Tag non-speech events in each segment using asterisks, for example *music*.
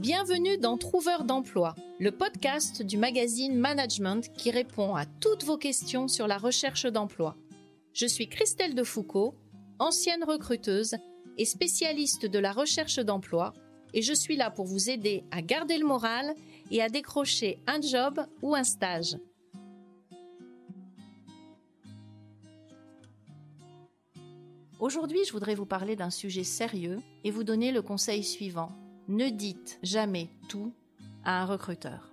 Bienvenue dans Trouveur d'emploi, le podcast du magazine Management qui répond à toutes vos questions sur la recherche d'emploi. Je suis Christelle Defoucault, ancienne recruteuse et spécialiste de la recherche d'emploi, et je suis là pour vous aider à garder le moral et à décrocher un job ou un stage. Aujourd'hui, je voudrais vous parler d'un sujet sérieux et vous donner le conseil suivant. Ne dites jamais tout à un recruteur.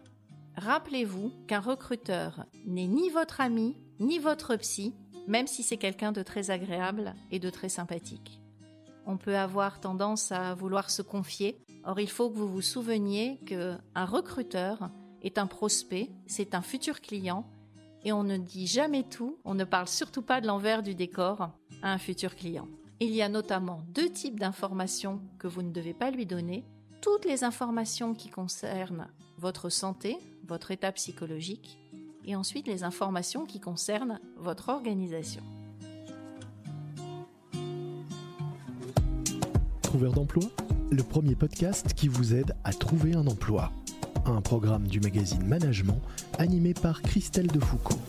Rappelez-vous qu'un recruteur n'est ni votre ami, ni votre psy, même si c'est quelqu'un de très agréable et de très sympathique. On peut avoir tendance à vouloir se confier. Or, il faut que vous vous souveniez qu'un recruteur est un prospect, c'est un futur client, et on ne dit jamais tout, on ne parle surtout pas de l'envers du décor à un futur client. Il y a notamment deux types d'informations que vous ne devez pas lui donner. Toutes les informations qui concernent votre santé, votre état psychologique, et ensuite les informations qui concernent votre organisation. Trouveur d'emploi, le premier podcast qui vous aide à trouver un emploi. Un programme du magazine Management animé par Christelle Defoucault.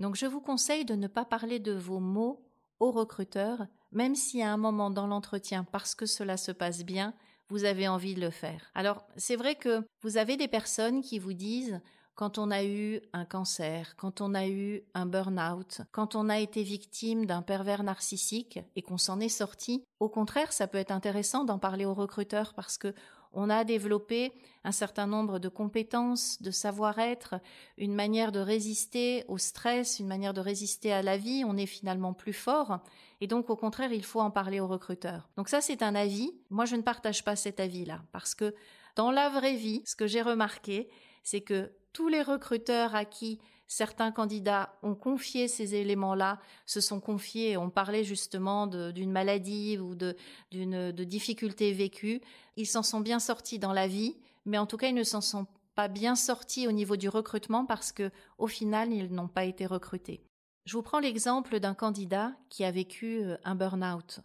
Donc je vous conseille de ne pas parler de vos mots aux recruteurs, même si à un moment dans l'entretien, parce que cela se passe bien, vous avez envie de le faire. Alors c'est vrai que vous avez des personnes qui vous disent quand on a eu un cancer, quand on a eu un burn-out, quand on a été victime d'un pervers narcissique et qu'on s'en est sorti, au contraire, ça peut être intéressant d'en parler aux recruteurs parce que on a développé un certain nombre de compétences, de savoir-être, une manière de résister au stress, une manière de résister à la vie, on est finalement plus fort. Et donc au contraire, il faut en parler aux recruteurs. Donc ça c'est un avis, moi je ne partage pas cet avis-là parce que dans la vraie vie, ce que j'ai remarqué, c'est que tous les recruteurs à qui certains candidats ont confié ces éléments-là, se sont confiés, ont parlé justement d'une maladie ou d'une de difficulté vécue, ils s'en sont bien sortis dans la vie, mais en tout cas ils ne s'en sont pas bien sortis au niveau du recrutement parce que au final ils n'ont pas été recrutés. Je vous prends l'exemple d'un candidat qui a vécu euh, un burn-out.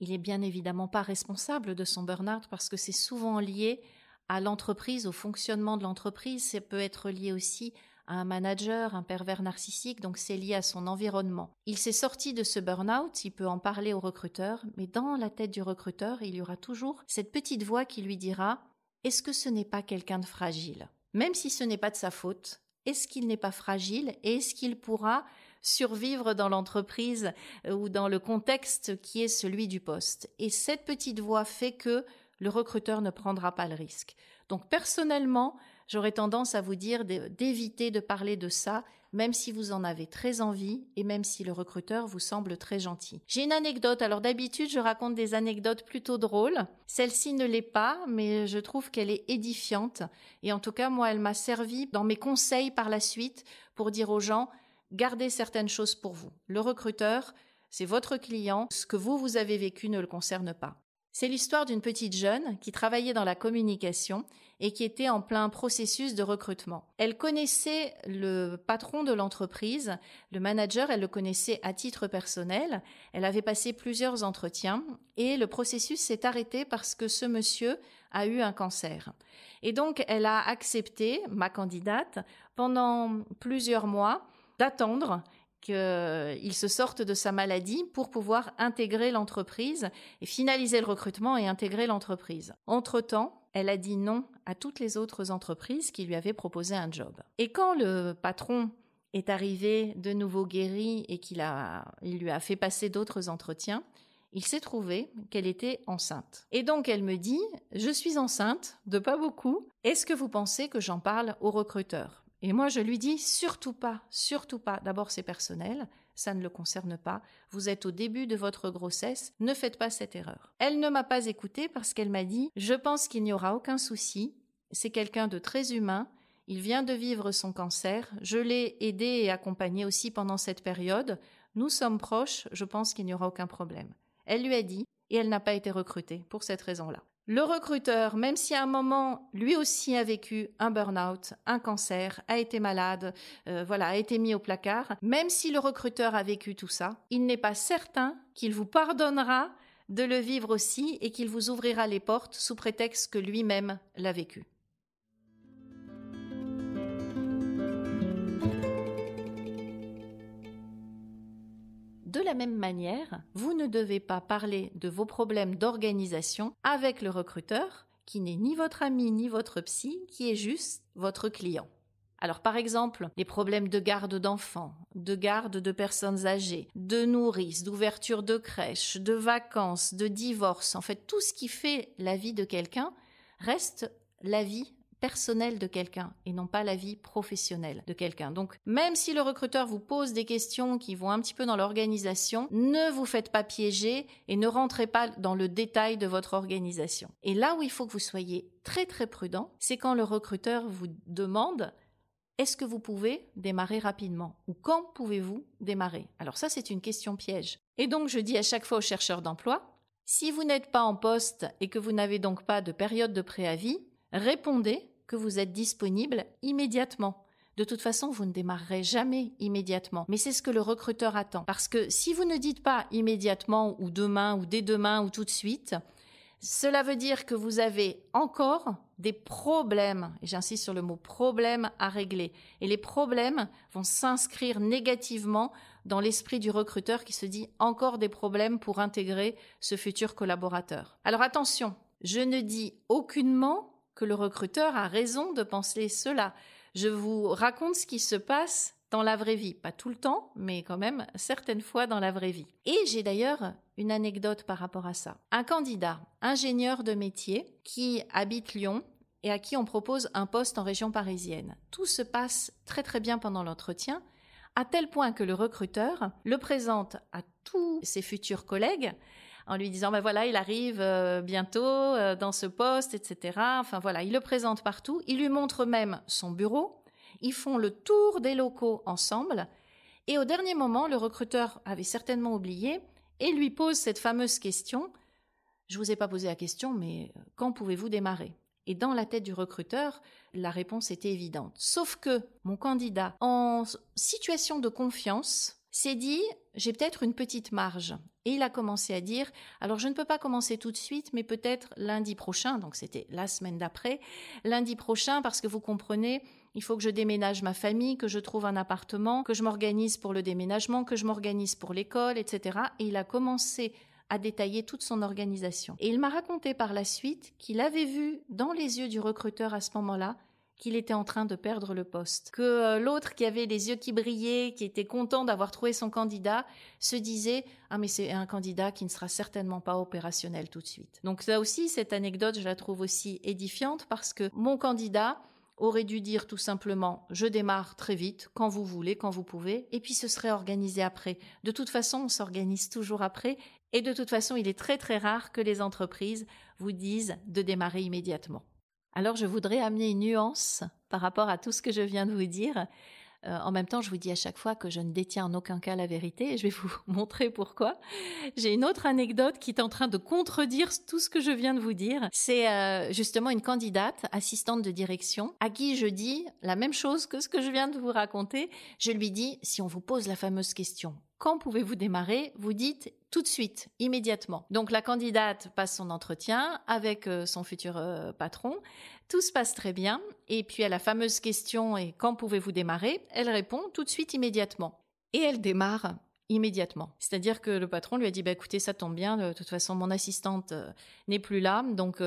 Il est bien évidemment pas responsable de son burn-out parce que c'est souvent lié à l'entreprise, au fonctionnement de l'entreprise. Ça peut être lié aussi un manager, un pervers narcissique, donc c'est lié à son environnement. Il s'est sorti de ce burn-out, il peut en parler au recruteur, mais dans la tête du recruteur, il y aura toujours cette petite voix qui lui dira Est-ce que ce n'est pas quelqu'un de fragile? Même si ce n'est pas de sa faute, est-ce qu'il n'est pas fragile et est-ce qu'il pourra survivre dans l'entreprise euh, ou dans le contexte qui est celui du poste? Et cette petite voix fait que le recruteur ne prendra pas le risque. Donc personnellement, j'aurais tendance à vous dire d'éviter de parler de ça, même si vous en avez très envie et même si le recruteur vous semble très gentil. J'ai une anecdote, alors d'habitude je raconte des anecdotes plutôt drôles. Celle-ci ne l'est pas, mais je trouve qu'elle est édifiante et en tout cas moi elle m'a servi dans mes conseils par la suite pour dire aux gens gardez certaines choses pour vous. Le recruteur, c'est votre client, ce que vous vous avez vécu ne le concerne pas. C'est l'histoire d'une petite jeune qui travaillait dans la communication et qui était en plein processus de recrutement. Elle connaissait le patron de l'entreprise, le manager, elle le connaissait à titre personnel, elle avait passé plusieurs entretiens et le processus s'est arrêté parce que ce monsieur a eu un cancer. Et donc elle a accepté, ma candidate, pendant plusieurs mois d'attendre qu'il se sorte de sa maladie pour pouvoir intégrer l'entreprise et finaliser le recrutement et intégrer l'entreprise. Entre-temps, elle a dit non à toutes les autres entreprises qui lui avaient proposé un job. Et quand le patron est arrivé de nouveau guéri et qu'il a, il lui a fait passer d'autres entretiens, il s'est trouvé qu'elle était enceinte. Et donc elle me dit, je suis enceinte, de pas beaucoup, est-ce que vous pensez que j'en parle au recruteur et moi, je lui dis surtout pas, surtout pas. D'abord, c'est personnel, ça ne le concerne pas. Vous êtes au début de votre grossesse, ne faites pas cette erreur. Elle ne m'a pas écoutée parce qu'elle m'a dit Je pense qu'il n'y aura aucun souci. C'est quelqu'un de très humain. Il vient de vivre son cancer. Je l'ai aidé et accompagné aussi pendant cette période. Nous sommes proches. Je pense qu'il n'y aura aucun problème. Elle lui a dit et elle n'a pas été recrutée pour cette raison-là. Le recruteur, même si à un moment, lui aussi a vécu un burn-out, un cancer, a été malade, euh, voilà, a été mis au placard, même si le recruteur a vécu tout ça, il n'est pas certain qu'il vous pardonnera de le vivre aussi et qu'il vous ouvrira les portes sous prétexte que lui-même l'a vécu. De la même manière, vous ne devez pas parler de vos problèmes d'organisation avec le recruteur, qui n'est ni votre ami ni votre psy, qui est juste votre client. Alors par exemple, les problèmes de garde d'enfants, de garde de personnes âgées, de nourrices, d'ouverture de crèche, de vacances, de divorce, en fait tout ce qui fait la vie de quelqu'un reste la vie personnelle de quelqu'un et non pas la vie professionnelle de quelqu'un. Donc même si le recruteur vous pose des questions qui vont un petit peu dans l'organisation, ne vous faites pas piéger et ne rentrez pas dans le détail de votre organisation. Et là où il faut que vous soyez très très prudent, c'est quand le recruteur vous demande est-ce que vous pouvez démarrer rapidement Ou quand pouvez-vous démarrer? Alors ça, c'est une question piège. Et donc, je dis à chaque fois aux chercheurs d'emploi, si vous n'êtes pas en poste et que vous n'avez donc pas de période de préavis, répondez que vous êtes disponible immédiatement. De toute façon, vous ne démarrerez jamais immédiatement. Mais c'est ce que le recruteur attend. Parce que si vous ne dites pas immédiatement ou demain ou dès demain ou tout de suite, cela veut dire que vous avez encore des problèmes, et j'insiste sur le mot problème à régler. Et les problèmes vont s'inscrire négativement dans l'esprit du recruteur qui se dit encore des problèmes pour intégrer ce futur collaborateur. Alors attention, je ne dis aucunement que le recruteur a raison de penser cela. Je vous raconte ce qui se passe dans la vraie vie. Pas tout le temps, mais quand même certaines fois dans la vraie vie. Et j'ai d'ailleurs une anecdote par rapport à ça. Un candidat, ingénieur de métier, qui habite Lyon et à qui on propose un poste en région parisienne. Tout se passe très très bien pendant l'entretien, à tel point que le recruteur le présente à tous ses futurs collègues en lui disant ben voilà il arrive euh, bientôt euh, dans ce poste etc enfin voilà il le présente partout. Il lui montre même son bureau. Ils font le tour des locaux ensemble. Et au dernier moment le recruteur avait certainement oublié et lui pose cette fameuse question. Je vous ai pas posé la question mais euh, quand pouvez-vous démarrer? Et dans la tête du recruteur, la réponse était évidente. Sauf que mon candidat, en situation de confiance, s'est dit j'ai peut-être une petite marge. Et il a commencé à dire alors je ne peux pas commencer tout de suite, mais peut-être lundi prochain, donc c'était la semaine d'après, lundi prochain, parce que vous comprenez, il faut que je déménage ma famille, que je trouve un appartement, que je m'organise pour le déménagement, que je m'organise pour l'école, etc. Et il a commencé à détailler toute son organisation. Et il m'a raconté par la suite qu'il avait vu dans les yeux du recruteur à ce moment-là qu'il était en train de perdre le poste. Que euh, l'autre qui avait les yeux qui brillaient, qui était content d'avoir trouvé son candidat, se disait Ah, mais c'est un candidat qui ne sera certainement pas opérationnel tout de suite. Donc, ça aussi, cette anecdote, je la trouve aussi édifiante parce que mon candidat aurait dû dire tout simplement je démarre très vite, quand vous voulez, quand vous pouvez, et puis ce serait organisé après. De toute façon, on s'organise toujours après, et de toute façon, il est très très rare que les entreprises vous disent de démarrer immédiatement. Alors je voudrais amener une nuance par rapport à tout ce que je viens de vous dire. Euh, en même temps, je vous dis à chaque fois que je ne détiens en aucun cas la vérité et je vais vous *laughs* montrer pourquoi. J'ai une autre anecdote qui est en train de contredire tout ce que je viens de vous dire. C'est euh, justement une candidate, assistante de direction, à qui je dis la même chose que ce que je viens de vous raconter. Je lui dis, si on vous pose la fameuse question, quand pouvez-vous démarrer? Vous dites tout de suite, immédiatement. Donc la candidate passe son entretien avec euh, son futur euh, patron. Tout se passe très bien. Et puis à la fameuse question et quand pouvez-vous démarrer? Elle répond tout de suite, immédiatement. Et elle démarre immédiatement. C'est-à-dire que le patron lui a dit bah écoutez ça tombe bien de toute façon mon assistante euh, n'est plus là donc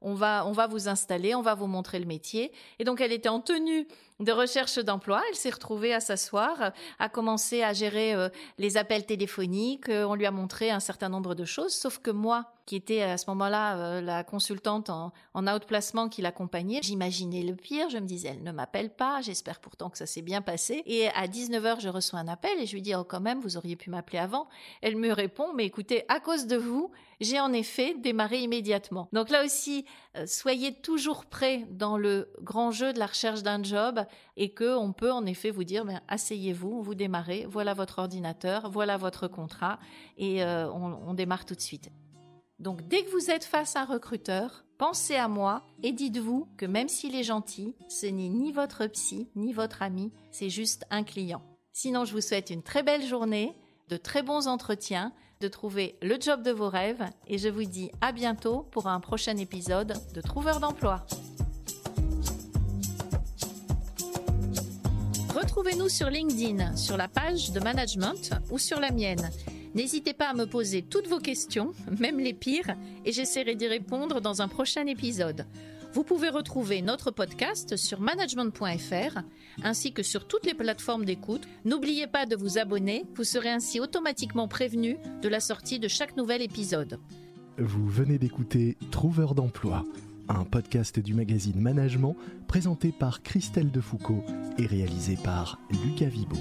on va on va vous installer, on va vous montrer le métier et donc elle était en tenue de recherche d'emploi. Elle s'est retrouvée à s'asseoir, à commencer à gérer euh, les appels téléphoniques. Euh, on lui a montré un certain nombre de choses, sauf que moi, qui était à ce moment-là euh, la consultante en, en outplacement qui l'accompagnait, j'imaginais le pire. Je me disais, elle ne m'appelle pas. J'espère pourtant que ça s'est bien passé. Et à 19h, je reçois un appel et je lui dis, oh quand même, vous auriez pu m'appeler avant. Elle me répond, mais écoutez, à cause de vous, j'ai en effet démarré immédiatement. Donc là aussi, euh, soyez toujours prêt dans le grand jeu de la recherche d'un job et que on peut en effet vous dire, ben, asseyez-vous, vous démarrez, voilà votre ordinateur, voilà votre contrat et euh, on démarre tout de suite. Donc dès que vous êtes face à un recruteur, pensez à moi et dites-vous que même s'il est gentil, ce n'est ni votre psy, ni votre ami, c'est juste un client. Sinon, je vous souhaite une très belle journée de très bons entretiens, de trouver le job de vos rêves et je vous dis à bientôt pour un prochain épisode de Trouveur d'emploi. Retrouvez-nous sur LinkedIn, sur la page de management ou sur la mienne. N'hésitez pas à me poser toutes vos questions, même les pires, et j'essaierai d'y répondre dans un prochain épisode. Vous pouvez retrouver notre podcast sur management.fr ainsi que sur toutes les plateformes d'écoute. N'oubliez pas de vous abonner, vous serez ainsi automatiquement prévenu de la sortie de chaque nouvel épisode. Vous venez d'écouter Trouveur d'emploi, un podcast du magazine Management présenté par Christelle Defoucault et réalisé par Lucas Vibo.